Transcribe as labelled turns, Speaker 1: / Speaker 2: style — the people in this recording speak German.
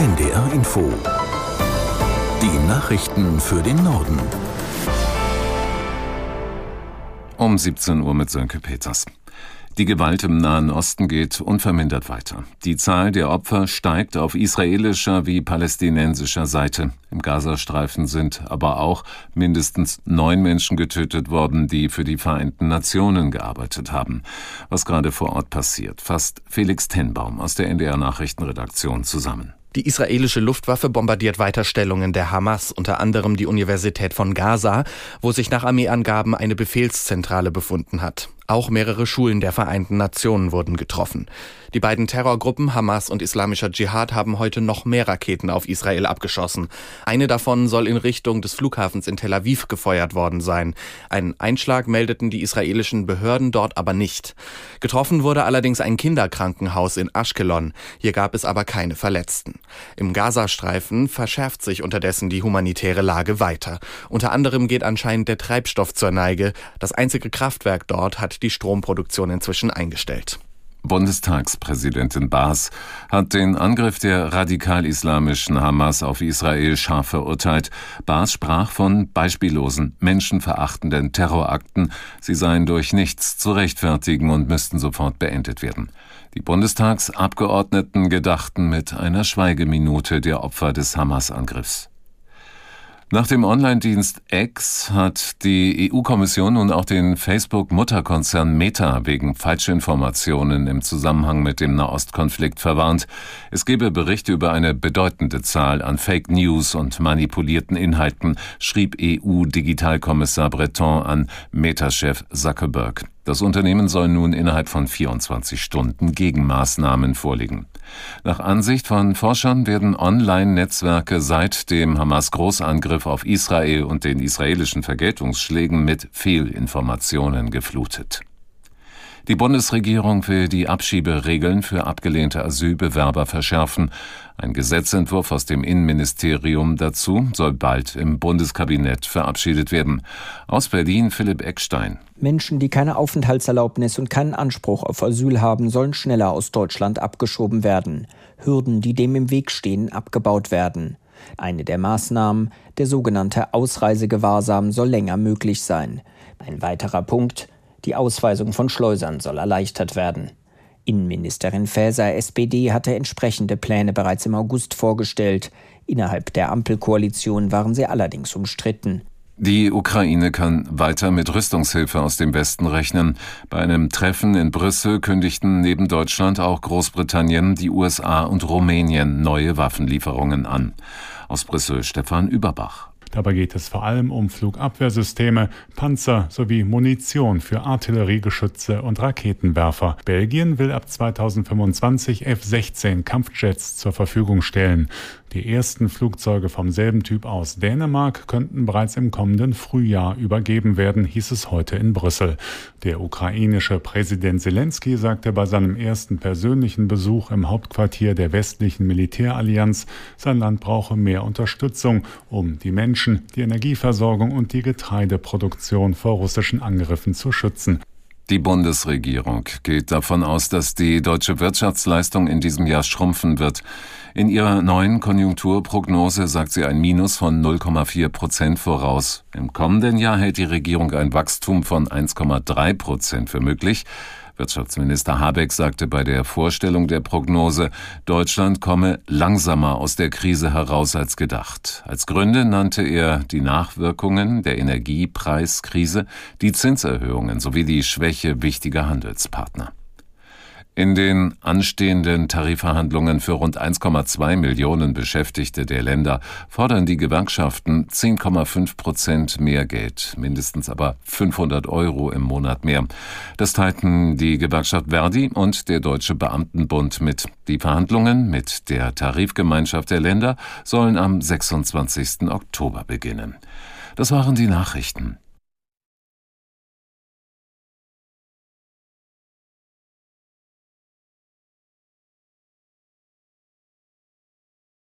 Speaker 1: NDR Info. Die Nachrichten für den Norden.
Speaker 2: Um 17 Uhr mit Sönke Peters. Die Gewalt im Nahen Osten geht unvermindert weiter. Die Zahl der Opfer steigt auf israelischer wie palästinensischer Seite. Im Gazastreifen sind aber auch mindestens neun Menschen getötet worden, die für die Vereinten Nationen gearbeitet haben. Was gerade vor Ort passiert, fasst Felix Tenbaum aus der NDR Nachrichtenredaktion zusammen.
Speaker 3: Die israelische Luftwaffe bombardiert weiter Stellungen der Hamas, unter anderem die Universität von Gaza, wo sich nach Armeeangaben eine Befehlszentrale befunden hat. Auch mehrere Schulen der Vereinten Nationen wurden getroffen. Die beiden Terrorgruppen Hamas und Islamischer Dschihad haben heute noch mehr Raketen auf Israel abgeschossen. Eine davon soll in Richtung des Flughafens in Tel Aviv gefeuert worden sein. Einen Einschlag meldeten die israelischen Behörden dort aber nicht. Getroffen wurde allerdings ein Kinderkrankenhaus in Ashkelon. Hier gab es aber keine Verletzten. Im Gazastreifen verschärft sich unterdessen die humanitäre Lage weiter. Unter anderem geht anscheinend der Treibstoff zur Neige. Das einzige Kraftwerk dort hat die Stromproduktion inzwischen eingestellt.
Speaker 2: Bundestagspräsidentin Baas hat den Angriff der radikal-islamischen Hamas auf Israel scharf verurteilt. Baas sprach von beispiellosen, menschenverachtenden Terrorakten. Sie seien durch nichts zu rechtfertigen und müssten sofort beendet werden. Die Bundestagsabgeordneten gedachten mit einer Schweigeminute der Opfer des Hamas-Angriffs. Nach dem Online-Dienst X hat die EU-Kommission nun auch den Facebook-Mutterkonzern Meta wegen Falschinformationen im Zusammenhang mit dem Nahostkonflikt verwarnt. Es gebe Berichte über eine bedeutende Zahl an Fake News und manipulierten Inhalten, schrieb EU-Digitalkommissar Breton an Meta-Chef Zuckerberg. Das Unternehmen soll nun innerhalb von 24 Stunden Gegenmaßnahmen vorlegen. Nach Ansicht von Forschern werden Online-Netzwerke seit dem Hamas-Großangriff auf Israel und den israelischen Vergeltungsschlägen mit Fehlinformationen geflutet. Die Bundesregierung will die Abschieberegeln für abgelehnte Asylbewerber verschärfen. Ein Gesetzentwurf aus dem Innenministerium dazu soll bald im Bundeskabinett verabschiedet werden. Aus Berlin Philipp Eckstein.
Speaker 4: Menschen, die keine Aufenthaltserlaubnis und keinen Anspruch auf Asyl haben, sollen schneller aus Deutschland abgeschoben werden. Hürden, die dem im Weg stehen, abgebaut werden. Eine der Maßnahmen, der sogenannte Ausreisegewahrsam, soll länger möglich sein. Ein weiterer Punkt, die Ausweisung von Schleusern soll erleichtert werden. Innenministerin Faeser SPD hatte entsprechende Pläne bereits im August vorgestellt. Innerhalb der Ampelkoalition waren sie allerdings umstritten.
Speaker 2: Die Ukraine kann weiter mit Rüstungshilfe aus dem Westen rechnen. Bei einem Treffen in Brüssel kündigten neben Deutschland auch Großbritannien, die USA und Rumänien neue Waffenlieferungen an. Aus Brüssel Stefan Überbach.
Speaker 5: Dabei geht es vor allem um Flugabwehrsysteme, Panzer sowie Munition für Artilleriegeschütze und Raketenwerfer. Belgien will ab 2025 F-16 Kampfjets zur Verfügung stellen. Die ersten Flugzeuge vom selben Typ aus Dänemark könnten bereits im kommenden Frühjahr übergeben werden, hieß es heute in Brüssel. Der ukrainische Präsident Zelensky sagte bei seinem ersten persönlichen Besuch im Hauptquartier der westlichen Militärallianz, sein Land brauche mehr Unterstützung, um die Menschen, die Energieversorgung und die Getreideproduktion vor russischen Angriffen zu schützen.
Speaker 2: Die Bundesregierung geht davon aus, dass die deutsche Wirtschaftsleistung in diesem Jahr schrumpfen wird. In ihrer neuen Konjunkturprognose sagt sie ein Minus von 0,4 Prozent voraus. Im kommenden Jahr hält die Regierung ein Wachstum von 1,3 Prozent für möglich. Wirtschaftsminister Habeck sagte bei der Vorstellung der Prognose, Deutschland komme langsamer aus der Krise heraus als gedacht. Als Gründe nannte er die Nachwirkungen der Energiepreiskrise, die Zinserhöhungen sowie die Schwäche wichtiger Handelspartner. In den anstehenden Tarifverhandlungen für rund 1,2 Millionen Beschäftigte der Länder fordern die Gewerkschaften 10,5 Prozent mehr Geld, mindestens aber 500 Euro im Monat mehr. Das teilten die Gewerkschaft Verdi und der Deutsche Beamtenbund mit. Die Verhandlungen mit der Tarifgemeinschaft der Länder sollen am 26. Oktober beginnen. Das waren die Nachrichten.